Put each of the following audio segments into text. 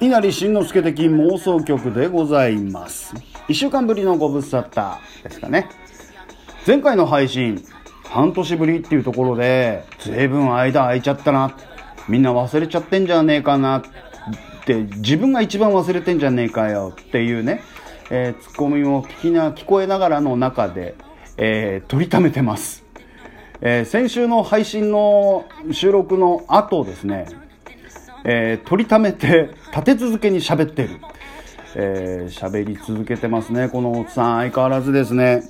稲荷慎之介的妄想曲でございます。1週間ぶりのご無沙汰ですかね。前回の配信半年ぶりっていうところで随分間空いちゃったな。みんな忘れちゃってんじゃねえかなって自分が一番忘れてんじゃねえかよっていうね、えーツッコミも聞きな聞こえながらの中で、えー取りためてます、えー先週の配信の収録の後ですねえー取りためて立て続けに喋ってる。えー喋、り続けてますねこのおっさん。相変わらずですね。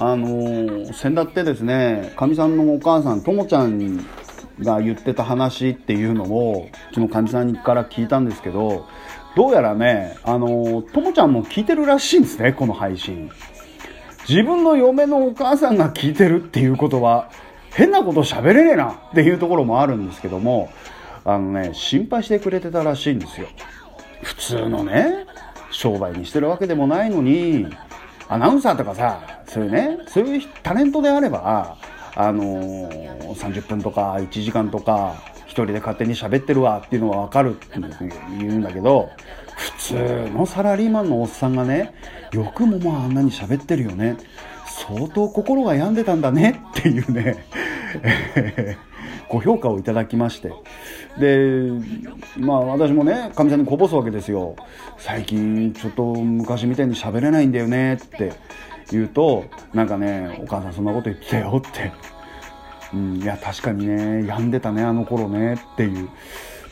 あのー先だってですねかみさんのお母さんともちゃんが言ってた話っていうのをうちのかみさんから聞いたんですけどどうやらねあのーともちゃんも聞いてるらしいんですねこの配信。自分の嫁のお母さんが聞いてるっていうことは変なこと喋れねえなっていうところもあるんですけどもあのね心配してくれてたらしいんですよ。普通のね商売にしてるわけでもないのにアナウンサーとかさそういうねそういうタレントであればあのー30分とか1時間とか一人で勝手に喋ってるわっていうのは分かるって言うんだけど普通のサラリーマンのおっさんがねよくもまああんなに喋ってるよね。相当心が病んでたんだね。っていうね。ご評価をいただきまして。でまあ私もねかみさんにこぼすわけですよ。最近ちょっと昔みたいに喋れないんだよね。って言うとなんかねお母さんそんなこと言ってたよって。うん、いや確かにね病んでたねあの頃ね。っていう。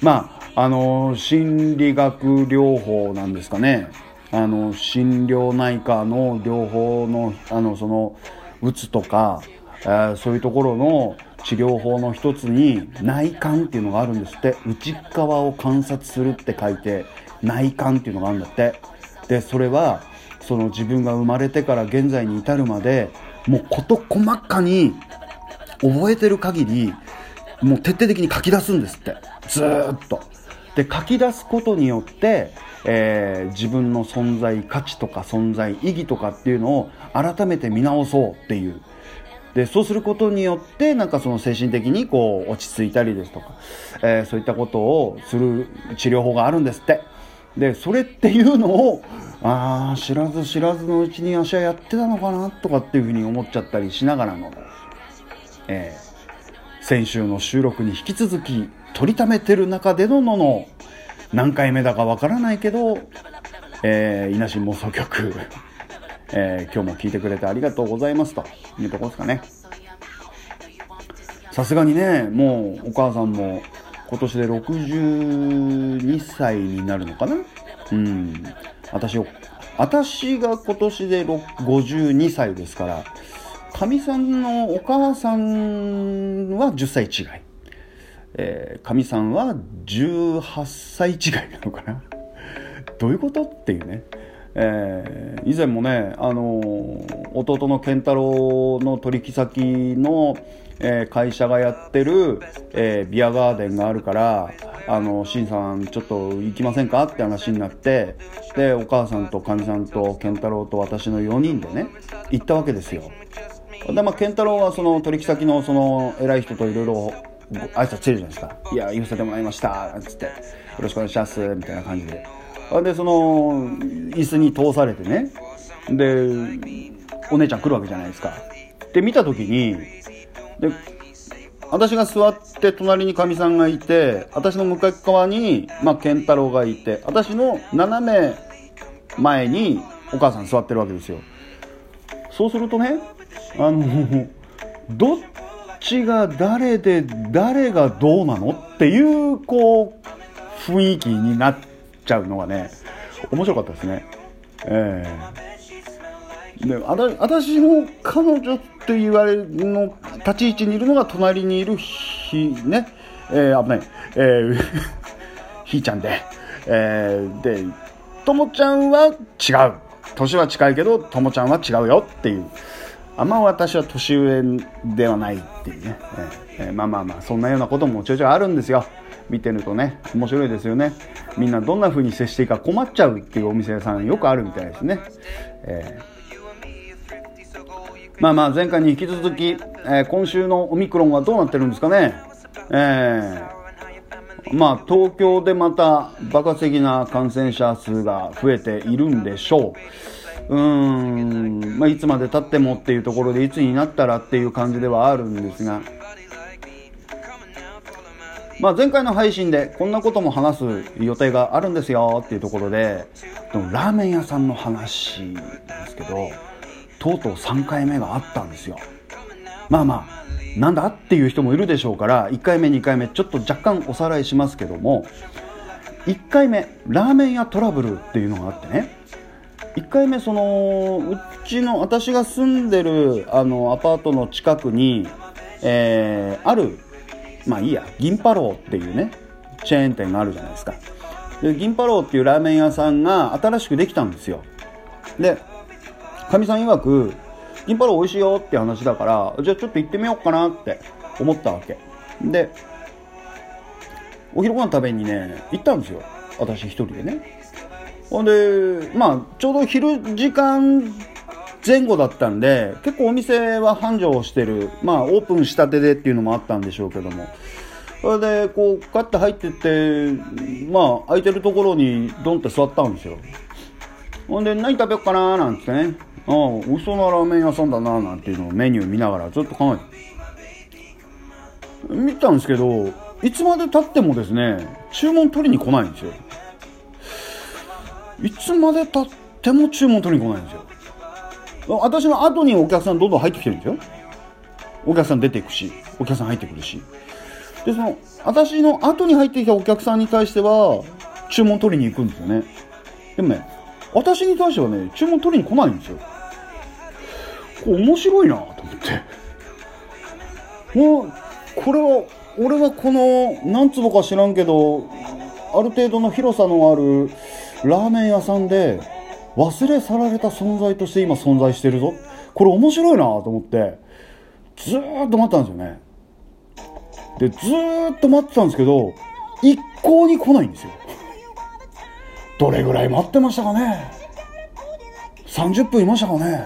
まああの心理学療法なんですかね。あの心療内科の療法のあのそのうつとか、えーそういうところの治療法の一つに内観っていうのがあるんですって。内側を観察するって書いて内観っていうのがあるんだって。でそれはその自分が生まれてから現在に至るまでもう事細かに覚えてる限りもう徹底的に書き出すんですって。ずっと。で書き出すことによって、えー自分の存在価値とか存在意義とかっていうのを改めて見直そうっていう。でそうすることによってなんかその精神的にこう落ち着いたりですとか、えーそういったことをする治療法があるんですって。でそれっていうのをああ知らず知らずのうちに私はやってたのかなとかっていうふうに思っちゃったりしながらのえー先週の収録に引き続き取りためてる中でののの何回目だかわからないけど、えー、稲新妄想曲、えー今日も聞いてくれてありがとうございますというところですかね。さすがにねもうお母さんも今年で62歳になるのかな？うん。私を私が今年で52歳ですからかみさんのお母さんは10歳違い。えーかみさんは18歳違いなのかな？どういうこと？っていうね、えー以前もね、あのー弟の健太郎の取引先の、えー会社がやってる、えビアガーデンがあるからあの新さんちょっと行きませんか？って話になってでお母さんとかみさんと健太郎と私の4人でね行ったわけですよ。でまあ健太郎はその取引先のその偉い人といろいろ挨拶してるじゃないですか「いや言わせてもらいました」なんつって「よろしくお願いします」みたいな感じで。でその椅子に通されてね。でお姉ちゃん来るわけじゃないですか。で見た時にで私が座って隣にかみさんがいて私の向かい側に、まあ、健太郎がいて私の斜め前にお母さん座ってるわけですよ。そうするとねあのどっちが誰で誰がどうなのっていうこう雰囲気になっちゃうのがね面白かったですね。ええ。であた私の彼女って言われるの立ち位置にいるのが隣にいるひね。えー危ない。えー ひーちゃんで。えーでともちゃんは違う。年は近いけどともちゃんは違うよっていう。あんま私は年上ではないっていうね、えーえまあまあまあそんなようなこともちょいちょいあるんですよ見てるとね面白いですよねみんなどんな風に接していいか困っちゃうっていうお店さんよくあるみたいですね、えーまあまあ前回に引き続き、えー今週のオミクロンはどうなってるんですかね。えーまあ東京でまた爆発的な感染者数が増えているんでしょう。うーん、まあいつまで経ってもっていうところでいつになったらっていう感じではあるんですが、まあ、前回の配信でこんなことも話す予定があるんですよっていうところでラーメン屋さんの話なんですけどとうとう3回目があったんですよ。まあまあなんだっていう人もいるでしょうから1回目2回目ちょっと若干おさらいしますけども1回目ラーメン屋トラブルっていうのがあってね。1回目そのうちの私が住んでるあのアパートの近くに、えーあるまあいいや銀パローっていうねチェーン店があるじゃないですか。で銀パローっていうラーメン屋さんが新しくできたんですよ。でかみさん曰く銀パロー美味しいよって話だからじゃあちょっと行ってみようかなって思ったわけ。でお昼ご飯食べにね行ったんですよ。私一人でね。ほんでまあちょうど昼時間前後だったんで結構お店は繁盛してるまあオープンしたてでっていうのもあったんでしょうけども。それでこうガッて入ってってまあ空いてるところにドンって座ったんですよ。ほんで何食べようかななんてね。ああ美味しそなラーメン屋さんだななんていうのをメニュー見ながらずっと考えて。見たんですけどいつまで経ってもですね注文取りに来ないんですよ。いつまで経っても注文取りに来ないんですよ。私の後にお客さんどんどん入ってきてるんですよ。お客さん出ていくしお客さん入ってくるし。でその私の後に入ってきたお客さんに対しては注文取りに行くんですよね。でもね私に対してはね注文取りに来ないんですよ。これ面白いなと思って。もうこれは俺はこの何坪か知らんけどある程度の広さのあるラーメン屋さんで忘れ去られた存在として今存在してるぞ。これ面白いなと思って。ずーっと待ったんですよね。でずーっと待ってたんですけど一向に来ないんですよ。どれぐらい待ってましたかね。30分いましたかね。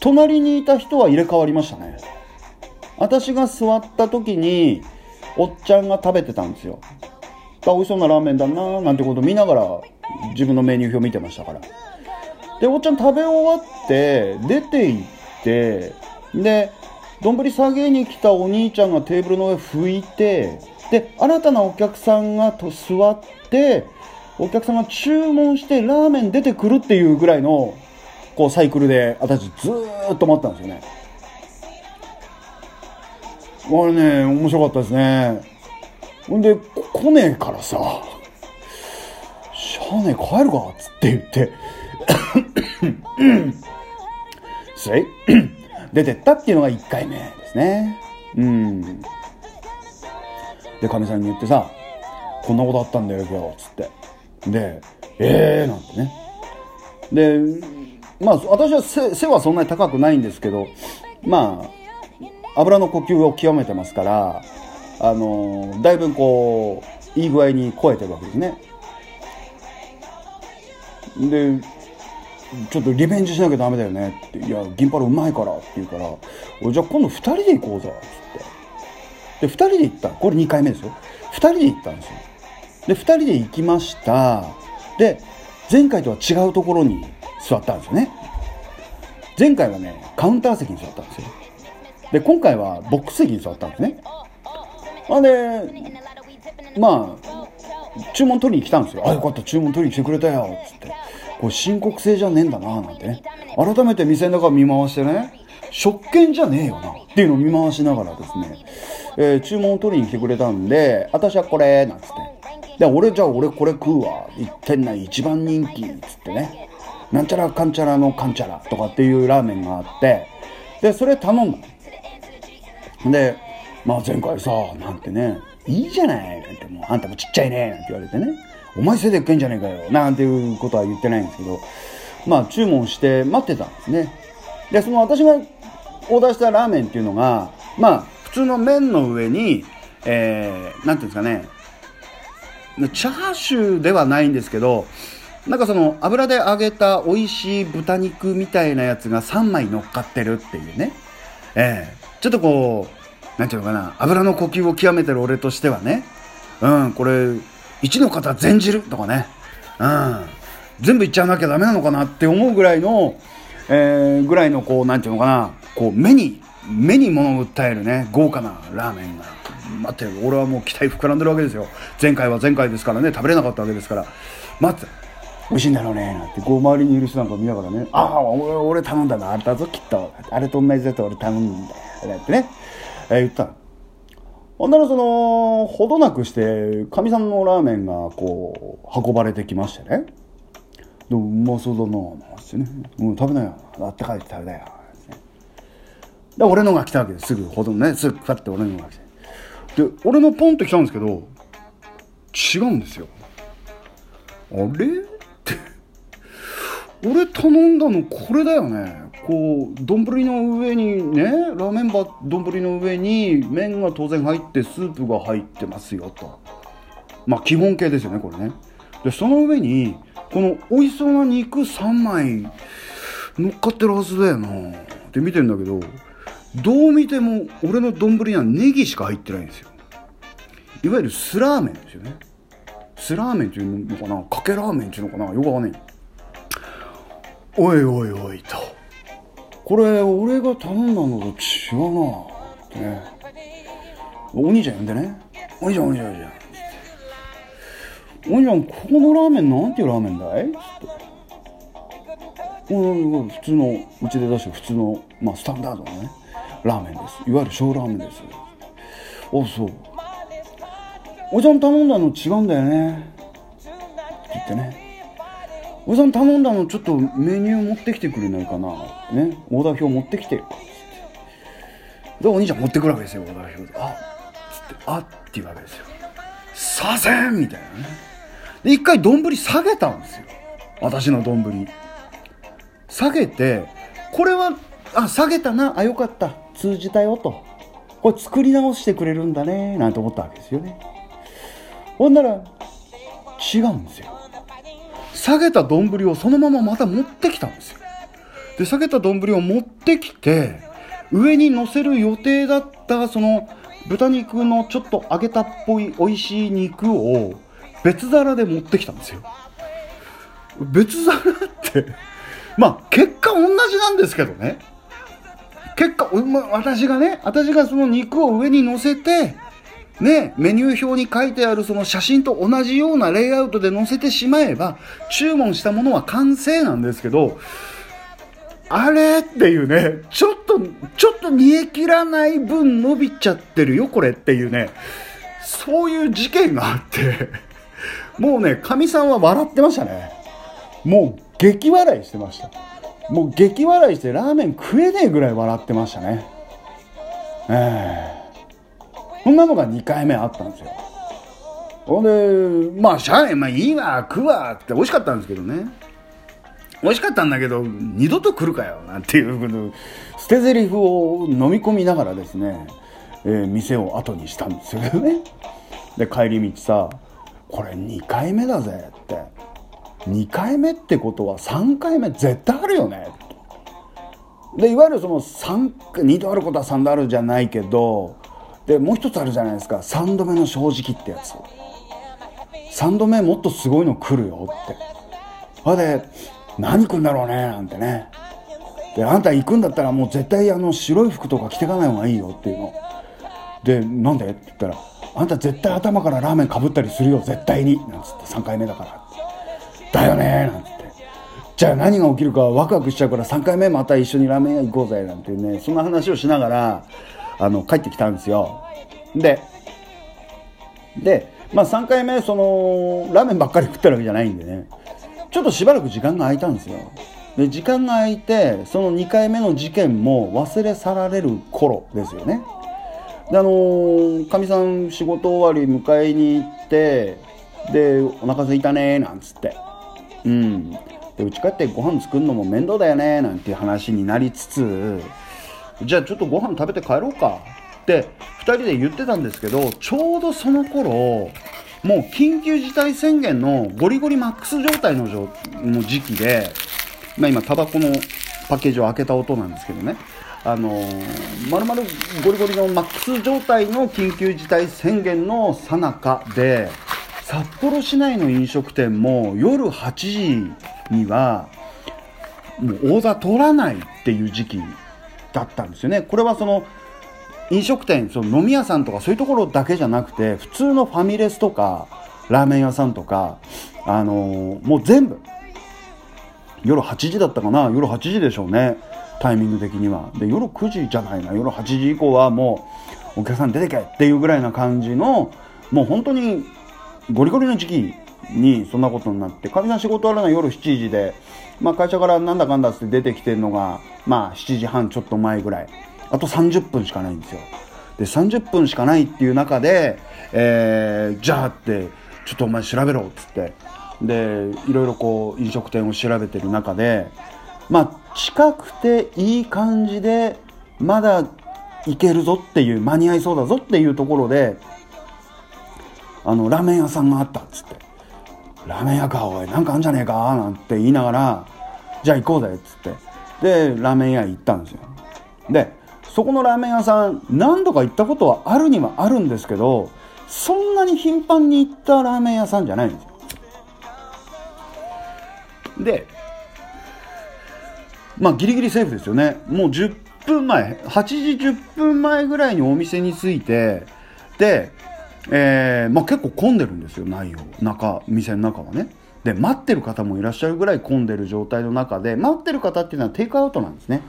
隣にいた人は入れ替わりましたね。私が座った時におっちゃんが食べてたんですよ。あ美味しそうなラーメンだななんてこと見ながら自分のメニュー表見てましたから。でおっちゃん食べ終わって出て行ってで丼下げに来たお兄ちゃんがテーブルの上拭いてで新たなお客さんがと座ってお客さんが注文してラーメン出てくるっていうぐらいのこうサイクルで私ずーっと待ったんですよね。あれね面白かったですね。ほんで来ねえからさ。しゃあねえ帰るかっつって言って。すい。出てったっていうのが1回目ですね。うん。でかみさんに言ってさこんなことあったんだよ今日つって。でええー、なんてね。でまあ私は背背はそんなに高くないんですけどまあ油の呼吸を極めてますからあのだいぶこういい具合に超えてるわけですね。でちょっとリベンジしなきゃダメだよねって「いや銀パロうまいから」って言うから「おじゃあ今度2人で行こうぜ」っつって。で2人で行った。これ2回目ですよ。2人で行ったんですよ。で2人で行きました。で前回とは違うところに座ったんですよね。前回はねカウンター席に座ったんですよ。で今回はボックス席に座ったんですね。ほんでまあ注文取りに来たんですよ。あよかった注文取りに来てくれたよ。つって。これ申告制じゃねえんだななんてね。改めて店の中見回してね。食券じゃねえよな。っていうのを見回しながらですね、えー注文を取りに来てくれたんで私はこれなんつって。で俺じゃあ俺これ食うわ。一店内一番人気。つってね。なんちゃらかんちゃらのかんちゃらとかっていうラーメンがあって。でそれ頼んだで、まあ前回さ、なんてね、いいじゃない、なんてもう、あんたもちっちゃいね、なんて言われてね、お前背でっけんじゃねえかよ、なんていうことは言ってないんですけど、まあ注文して待ってたんですね。で、その私がオーダーしたラーメンっていうのが、まあ普通の麺の上に、えー、なんていうんですかね、チャーシューではないんですけど、なんかその油で揚げた美味しい豚肉みたいなやつが3枚乗っかってるっていうね。ええちょっとこう、なんていうのかな、油の呼吸を極めてる俺としてはね、うん、これ、一の方全汁とかね、うん、全部いっちゃわなきゃダメなのかなって思うぐらいの、えー、ぐらいのこう、なんていうのかな、こう、目に、目に物を訴えるね、豪華なラーメンが。待って、俺はもう期待膨らんでるわけですよ。前回は前回ですからね、食べれなかったわけですから。待って、美味しいんだろうねなんてこう周りにいる人なんか見ながらねああ俺頼んだのあれだぞきっとあれと同じやつ俺頼んだよってね、えー、言ったほんならそのほどなくしてかみさんのラーメンがこう運ばれてきましてね。でもうまそうだななんてね「うん食べなよ。あったかいって食べなよ」で俺のが来たわけです。すぐほどねすぐパッて俺のが来て。で俺のポンって来たんですけど違うんですよ。あれ？って。俺頼んだのこれだよね。こう丼の上にねラーメンバ丼の上に麺が当然入ってスープが入ってますよと。まあ基本形ですよねこれね。でその上にこの美味しそうな肉3枚乗っかってるはずだよな。って見てんだけどどう見ても俺の丼にはネギしか入ってないんですよ。いわゆるスラーメンですよね。スラーメンっていうのかな？かけラーメンっていうのかな？よくわかんない。おいおいおいと。これ俺が頼んだのと違うなって。ねお兄ちゃん呼んでね。お兄ちゃんお兄ちゃんお兄ちゃん。お兄ちゃんここのラーメンなんていうラーメンだい？って。普通のうちで出して普通のまあスタンダードなねラーメンです。いわゆる小ラーメンです。あそう。おじゃん頼んだの違うんだよね。って言ってね。おじさん頼んだのちょっとメニュー持ってきてくれないかな？ね？オーダー表持ってきて。よでお兄ちゃん持ってくるわけですよオーダー表。あっつってあって言うわけですよ。させん!みたいなね。で一回丼下げたんですよ。私の丼。下げてこれはあ下げたな。あよかった。通じたよと。これ作り直してくれるんだね。なんて思ったわけですよね。ほんなら違うんですよ。下げた丼をそのまままた持ってきたんですよ。で、下げた丼を持ってきて、上に乗せる予定だったその豚肉のちょっと揚げたっぽい美味しい肉を別皿で持ってきたんですよ。別皿って まあ結果同じなんですけどね。結果、私がね、私がその肉を上に乗せて、ね、メニュー表に書いてあるその写真と同じようなレイアウトで載せてしまえば、注文したものは完成なんですけど、あれっていうね、ちょっと、ちょっと煮え切らない分伸びちゃってるよ、これっていうね、そういう事件があって、もうね、かみさんは笑ってましたね。もう激笑いしてました。もう激笑いしてラーメン食えねえぐらい笑ってましたね。ええーそんなのが2回目あったんですよ。ほんで、まあ、しゃあない、まあいいわ、食うわって美味しかったんですけどね。美味しかったんだけど、二度と来るかよ、なんていう、捨て台詞を飲み込みながらですね、えー、店を後にしたんですよね。で、帰り道さ、これ2回目だぜって。2回目ってことは3回目絶対あるよね。で、いわゆるその3、2度あることは3度あるじゃないけど、でもう一つあるじゃないですか。3度目の正直ってやつ。3度目もっとすごいの来るよって。ほで何来んだろうねなんてね。であんた行くんだったらもう絶対あの白い服とか着てかない方がいいよっていうの。でなんで？って言ったらあんた絶対頭からラーメンかぶったりするよ絶対に。なんつって3回目だから。だよねなんつって。じゃあ何が起きるかワクワクしちゃうから3回目また一緒にラーメン屋行こうぜなんていうねそんな話をしながらあの帰ってきたんですよ。ででまあ3回目そのラーメンばっかり食ってるわけじゃないんでね。ちょっとしばらく時間が空いたんですよ。で時間が空いてその2回目の事件も忘れ去られる頃ですよね。であのかみさん仕事終わり迎えに行ってでお腹空いたねなんつって。うん。で家帰ってご飯作るのも面倒だよねなんていう話になりつつじゃあちょっとご飯食べて帰ろうか。って2人で言ってたんですけどちょうどその頃もう緊急事態宣言のゴリゴリマックス状態の状の時期で、まあ、今タバコのパッケージを開けた音なんですけどね。あのー、まるまるゴリゴリのマックス状態の緊急事態宣言の最中で札幌市内の飲食店も夜8時にはもうオーダー取らないっていう時期。だったんですよね。これはその飲食店その飲み屋さんとかそういうところだけじゃなくて普通のファミレスとかラーメン屋さんとかあのー、もう全部夜8時だったかな夜8時でしょうねタイミング的には。で夜9時じゃないな夜8時以降はもうお客さん出てけっていうぐらいな感じのもう本当にゴリゴリの時期にそんなことになってかみさん仕事あるのは夜7時で、まあ、会社からなんだかんだって出てきてるのが、まあ、7時半ちょっと前ぐらい。あと30分しかないんですよ。で30分しかないっていう中で、えー、じゃあってちょっとお前調べろっつって。でいろいろこう飲食店を調べてる中でまあ近くていい感じでまだ行けるぞっていう間に合いそうだぞっていうところであのラーメン屋さんがあったっつって。ラーメン屋かおいなんかあんじゃねえかなんて言いながらじゃあ行こうぜっつって。でラーメン屋行ったんですよ。でそこのラーメン屋さん何度か行ったことはあるにはあるんですけどそんなに頻繁に行ったラーメン屋さんじゃないんですよ。でまあギリギリセーフですよね。もう10分前8時10分前ぐらいにお店に着いてで、えーまあ、結構混んでるんですよ内容。中店の中はね。で待ってる方もいらっしゃるぐらい混んでる状態の中で待ってる方っていうのはテイクアウトなんですね。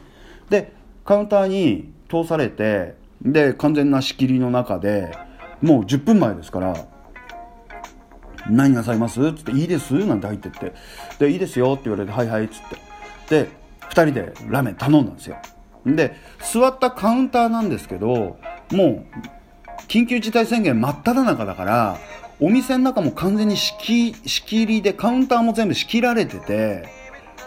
でカウンターに通されてで完全な仕切りの中でもう10分前ですから何なさいます？っつって「いいです」なんて入ってって「でいいですよ」って言われて「はいはい」っつって。で2人でラーメン頼んだんですよ。で座ったカウンターなんですけどもう緊急事態宣言真っ只中だからお店の中も完全に仕切りでカウンターも全部仕切られてて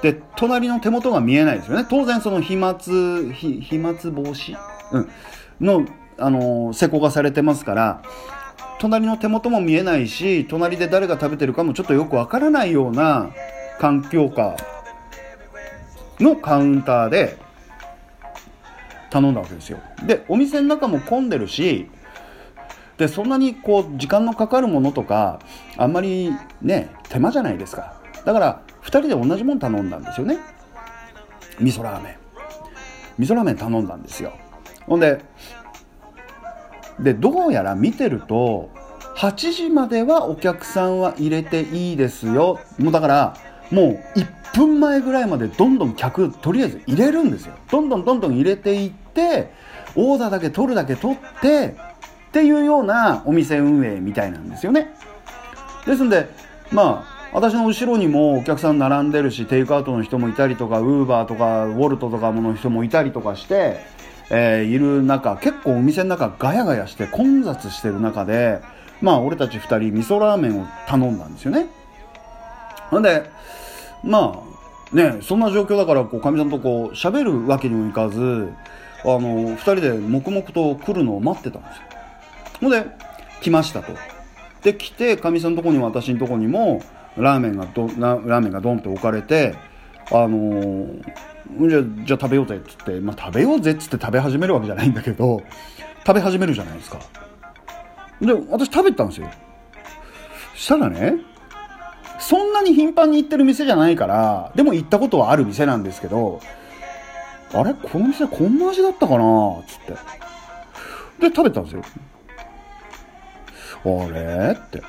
で隣の手元が見えないですよね。当然その飛沫飛沫防止、うん、のあの施工がされてますから隣の手元も見えないし隣で誰が食べてるかもちょっとよくわからないような環境下のカウンターで頼んだわけですよ。でお店の中も混んでるしでそんなにこう時間のかかるものとかあんまりね手間じゃないですか。だから2人で同じもの頼んだんですよね。味噌ラーメン。味噌ラーメン頼んだんですよ。ほんででどうやら見てると8時まではお客さんは入れていいですよ。もうだからもう1分前ぐらいまでどんどん客とりあえず入れるんですよ。どんどんどんどん入れていってオーダーだけ取るだけ取ってっていうようなお店運営みたいなんですよね。ですんでまあ私の後ろにもお客さん並んでるしテイクアウトの人もいたりとかウーバーとかウォルトとかの人もいたりとかしてえー、いる中結構お店の中ガヤガヤして混雑してる中でまあ俺たち2人味噌ラーメンを頼んだんですよね。ほんでまあねそんな状況だからこうかみさんとこう喋るわけにもいかずあの2人で黙々と来るのを待ってたんですよ。ほんで来ましたと。で来てかみさんのとこにも私のとこにもラーメンがどラーメンがドンって置かれてあのーじゃじゃあ食べようぜっつって、まあ、食べようぜっつって食べ始めるわけじゃないんだけど食べ始めるじゃないですか。で私食べたんですよ。したらねそんなに頻繁に行ってる店じゃないからでも行ったことはある店なんですけどあれこの店こんな味だったかなっつって。で食べたんですよ。れ？って。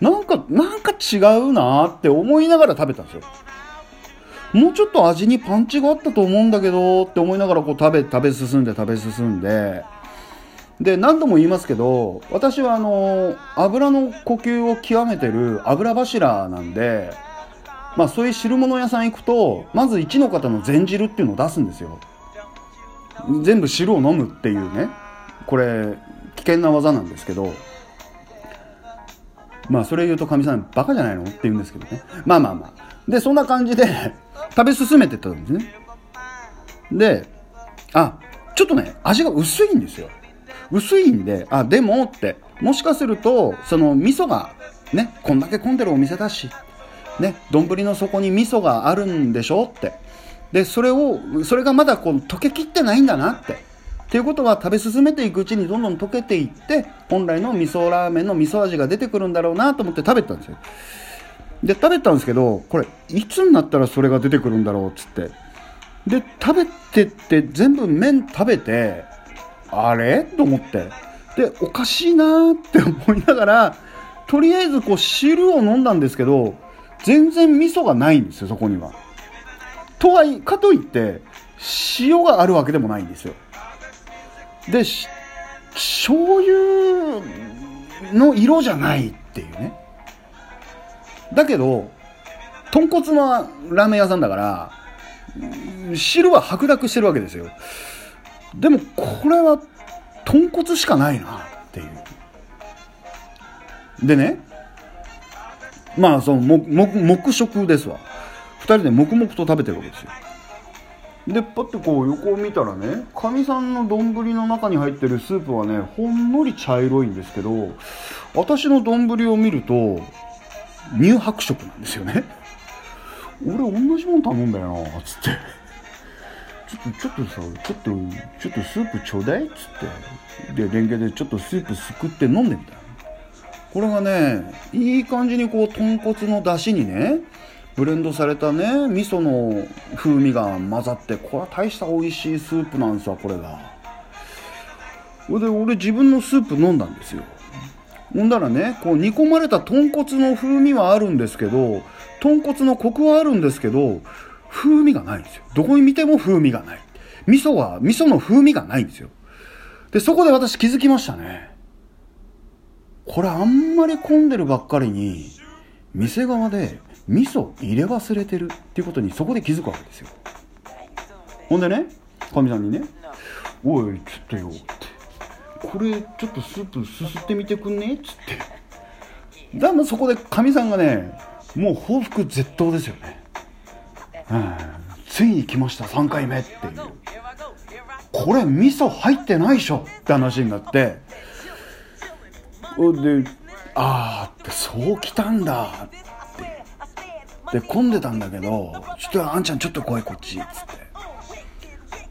なんかなんか違うなって思いながら食べたんですよ。もうちょっと味にパンチがあったと思うんだけどって思いながらこう食べ、食べ進んで食べ進んで、で、何度も言いますけど、私はあの、油の呼吸を極めてる油柱なんで、まあそういう汁物屋さん行くと、まず1の方の全汁っていうのを出すんですよ。全部汁を飲むっていうね、これ、危険な技なんですけど、まあそれ言うとかみさんバカじゃないの？って言うんですけどね。まあまあまあ。で、そんな感じで 食べ進めてたんですね。で、あ、ちょっとね、味が薄いんですよ。薄いんで、あ、でもって、もしかすると、その味噌がねこんだけ混んでるお店だしね丼の底に味噌があるんでしょってでそれをそれがまだこう溶けきってないんだなってっていうことは食べ進めていくうちにどんどん溶けていって本来の味噌ラーメンの味噌味が出てくるんだろうなと思って食べたんですよ。で食べたんですけどこれいつになったらそれが出てくるんだろうっつって。で食べてって全部麺食べてあれ？と思って。でおかしいなーって思いながらとりあえずこう汁を飲んだんですけど全然味噌がないんですよそこには。とはいかといって塩があるわけでもないんですよ。で醤油の色じゃないっていうね。だけど豚骨のラーメン屋さんだから汁は白濁してるわけですよ。でもこれは豚骨しかないなっていう。でねまあその黙食ですわ。2人で黙々と食べてるわけですよ。でパッてこう横を見たらねかみさんの丼の中に入ってるスープはねほんのり茶色いんですけど私の丼を見ると乳白色なんですよね。俺同じもん頼んだよなつって。ちょっとちょっとさちょっとちょっとスープちょうだいっつって。でレンゲでちょっとスープすくって飲んでみたこれがねいい感じにこう豚骨の出汁にねブレンドされたね味噌の風味が混ざってこれは大した美味しいスープなんですわこれが。それで俺自分のスープ飲んだんですよ。ほんだらねこう煮込まれた豚骨の風味はあるんですけど豚骨のコクはあるんですけど風味がないんですよ。どこに見ても風味がない。味噌は味噌の風味がないんですよ。でそこで私気づきましたね。これあんまり混んでるばっかりに店側で味噌入れ忘れてるっていうことにそこで気づくわけですよ。ほんでねかみさんにね「おいちょっとよ」って「これちょっとスープすすってみてくんね」っつって。だんそこでかみさんがねもう報復絶倒ですよね、うん、ついに来ました3回目っていう。これ味噌入ってないでしょ。って話になって。でああってそうきたんだ。ってで混んでたんだけど「ちょっとあんちゃんちょっと来いこっち」っつっ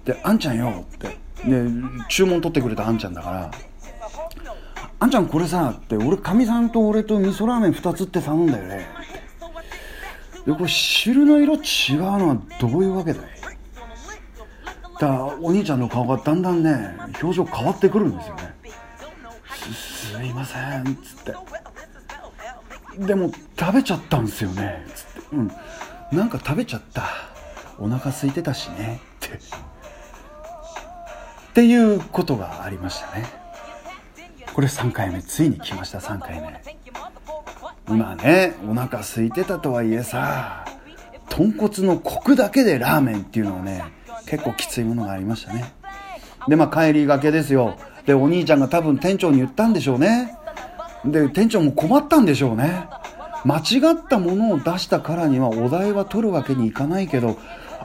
てで「あんちゃんよ」って。で注文取ってくれたあんちゃんだから「あんちゃんこれさ」って俺かみさんと俺と味噌ラーメン2つって頼んだよね。でこれ汁の色違うのはどういうわけだい？だからお兄ちゃんの顔がだんだんね表情変わってくるんですよね。すすいませんっつって。でも食べちゃったんですよねつって。うん。なんか食べちゃった。お腹空いてたしね。って。っていうことがありましたね。これ3回目。ついに来ました。3回目。今ねお腹空いてたとはいえさ豚骨のコクだけでラーメンっていうのはね結構きついものがありましたね。でまあ帰りがけですよ。でお兄ちゃんが多分店長に言ったんでしょうね。で店長も困ったんでしょうね。間違ったものを出したからにはお題は取るわけにいかないけど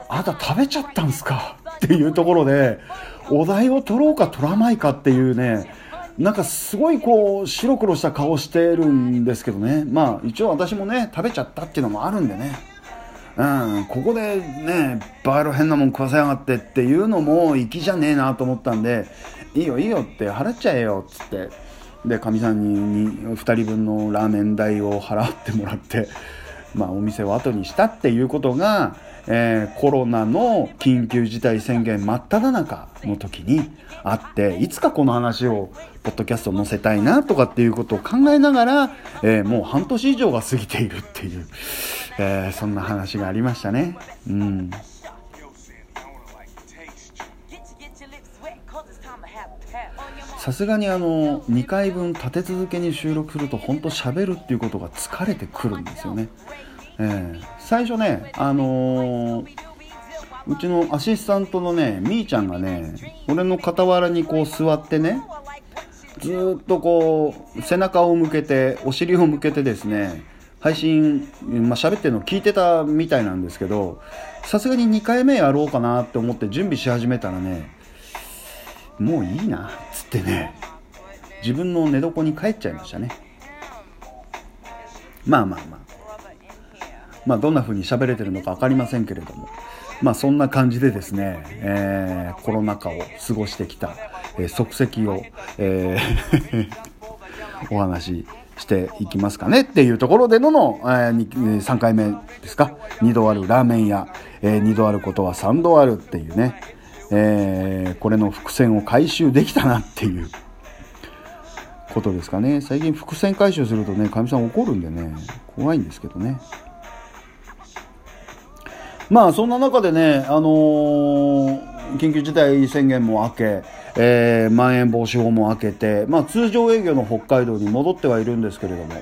あなた食べちゃったんすか？っていうところでお題を取ろうか取らないかっていうねなんかすごいこう白黒した顔してるんですけどね。まあ一応私もね食べちゃったっていうのもあるんでね。うんここでねバカ野郎変なもん食わせやがってっていうのも粋じゃねえなと思ったんでいいよいいよって払っちゃえよっつってでかみさんに2人分のラーメン代を払ってもらって、まあ、お店を後にしたっていうことが、えー、コロナの緊急事態宣言真っ只中の時にあっていつかこの話をポッドキャスト載せたいなとかっていうことを考えながら、えー、もう半年以上が過ぎているっていう、えー、そんな話がありましたね。うんさすがにあの2回分立て続けに収録すると本当喋るっていうことが疲れてくるんですよね、えー、最初ねあのー、うちのアシスタントのねみーちゃんがね俺の傍らにこう座ってねずっとこう背中を向けてお尻を向けてですね配信、まあ、喋ってるの聞いてたみたいなんですけどさすがに2回目やろうかなって思って準備し始めたらねもういいなっつってね自分の寝床に帰っちゃいましたね。まあまあまあ。まあどんな風に喋れてるのか分かりませんけれども。まあそんな感じでですね、えー、コロナ禍を過ごしてきた、えー、足跡を、えー お話ししていきますかね。っていうところでのの、えー、3回目ですか。2度あるラーメン屋、えー、2度あることは3度あるっていうね、えー、これの伏線を回収できたなっていうことですかね。最近伏線回収するとねかみさん怒るんでね怖いんですけどね。まあそんな中でね、あのー、緊急事態宣言も明け、えー、まん延防止法も明けて、まあ、通常営業の北海道に戻ってはいるんですけれども、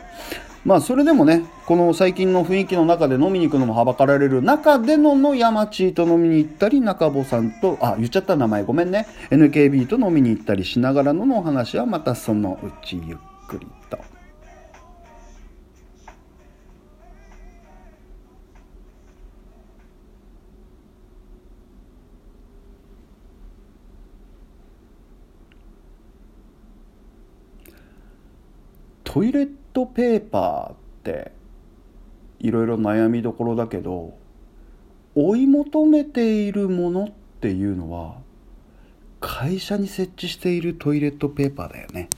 まあ、それでもね、この最近の雰囲気の中で飲みに行くのもはばかられる中でのの山地と飲みに行ったり、中保さんと、あ、言っちゃった名前ごめんね、NKB と飲みに行ったりしながらののお話はまたそのうちゆっくりと。トイレットトペーパーっていろいろ悩みどころだけど追い求めているものっていうのは会社に設置しているトイレットペーパーだよね。